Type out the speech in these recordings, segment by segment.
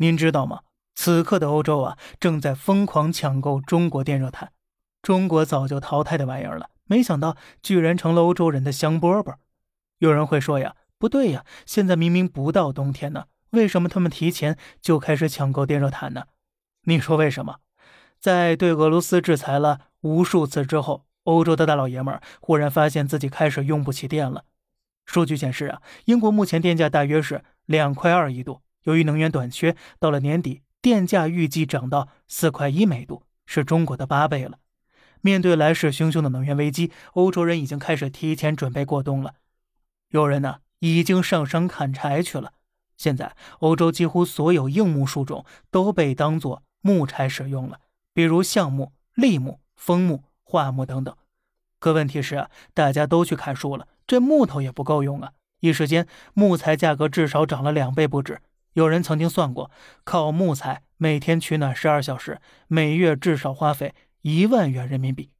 您知道吗？此刻的欧洲啊，正在疯狂抢购中国电热毯。中国早就淘汰的玩意儿了，没想到居然成了欧洲人的香饽饽。有人会说呀，不对呀，现在明明不到冬天呢，为什么他们提前就开始抢购电热毯呢？你说为什么？在对俄罗斯制裁了无数次之后，欧洲的大老爷们儿忽然发现自己开始用不起电了。数据显示啊，英国目前电价大约是两块二一度，由于能源短缺，到了年底电价预计涨到四块一每度，是中国的八倍了。面对来势汹汹的能源危机，欧洲人已经开始提前准备过冬了。有人呢已经上山砍柴去了。现在，欧洲几乎所有硬木树种都被当作木柴使用了，比如橡木、栎木、枫木、桦木等等。可问题是啊，大家都去砍树了，这木头也不够用啊！一时间，木材价格至少涨了两倍不止。有人曾经算过，靠木材每天取暖十二小时，每月至少花费。一万元人民币。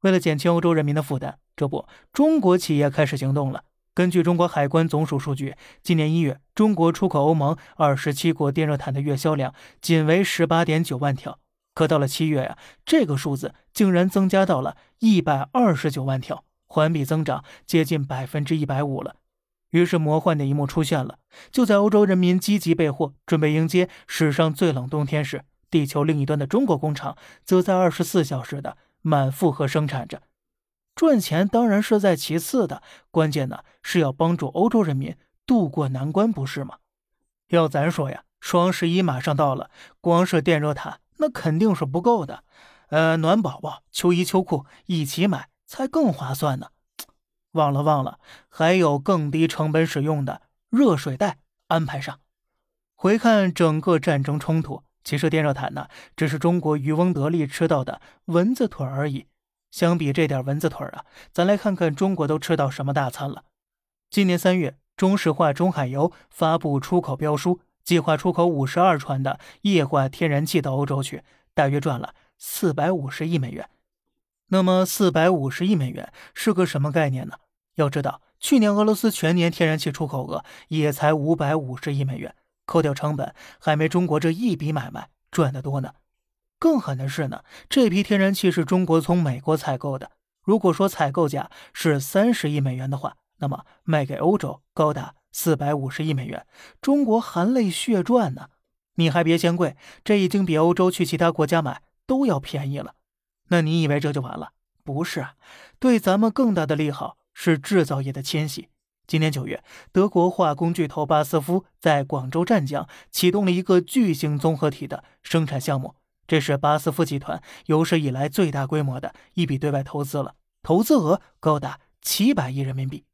为了减轻欧洲人民的负担，这不，中国企业开始行动了。根据中国海关总署数据，今年一月，中国出口欧盟二十七国电热毯的月销量仅为十八点九万条，可到了七月呀，这个数字竟然增加到了一百二十九万条，环比增长接近百分之一百五了。于是，魔幻的一幕出现了：就在欧洲人民积极备货，准备迎接史上最冷冬天时。地球另一端的中国工厂，则在二十四小时的满负荷生产着，赚钱当然是在其次的，关键呢是要帮助欧洲人民渡过难关，不是吗？要咱说呀，双十一马上到了，光是电热毯那肯定是不够的，呃，暖宝宝、秋衣秋裤一起买才更划算呢。忘了忘了，还有更低成本使用的热水袋安排上。回看整个战争冲突。其实电热毯呢，只是中国渔翁得利吃到的蚊子腿而已。相比这点蚊子腿啊，咱来看看中国都吃到什么大餐了。今年三月，中石化中海油发布出口标书，计划出口五十二船的液化天然气到欧洲去，大约赚了四百五十亿美元。那么四百五十亿美元是个什么概念呢？要知道，去年俄罗斯全年天然气出口额也才五百五十亿美元。扣掉成本，还没中国这一笔买卖赚得多呢。更狠的是呢，这批天然气是中国从美国采购的。如果说采购价是三十亿美元的话，那么卖给欧洲高达四百五十亿美元，中国含泪血赚呢。你还别嫌贵，这已经比欧洲去其他国家买都要便宜了。那你以为这就完了？不是啊，对咱们更大的利好是制造业的迁徙。今年九月，德国化工巨头巴斯夫在广州湛江启动了一个巨型综合体的生产项目，这是巴斯夫集团有史以来最大规模的一笔对外投资了，投资额高达七百亿人民币。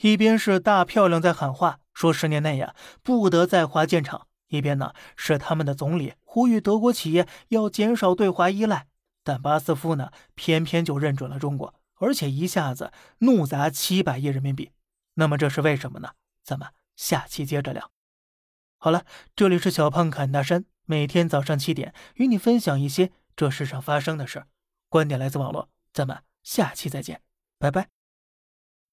一边是大漂亮在喊话，说十年内呀不得在华建厂；一边呢是他们的总理呼吁德国企业要减少对华依赖。但巴斯夫呢偏偏就认准了中国，而且一下子怒砸七百亿人民币。那么这是为什么呢？咱们下期接着聊。好了，这里是小胖侃大山，每天早上七点与你分享一些这世上发生的事观点来自网络，咱们下期再见，拜拜。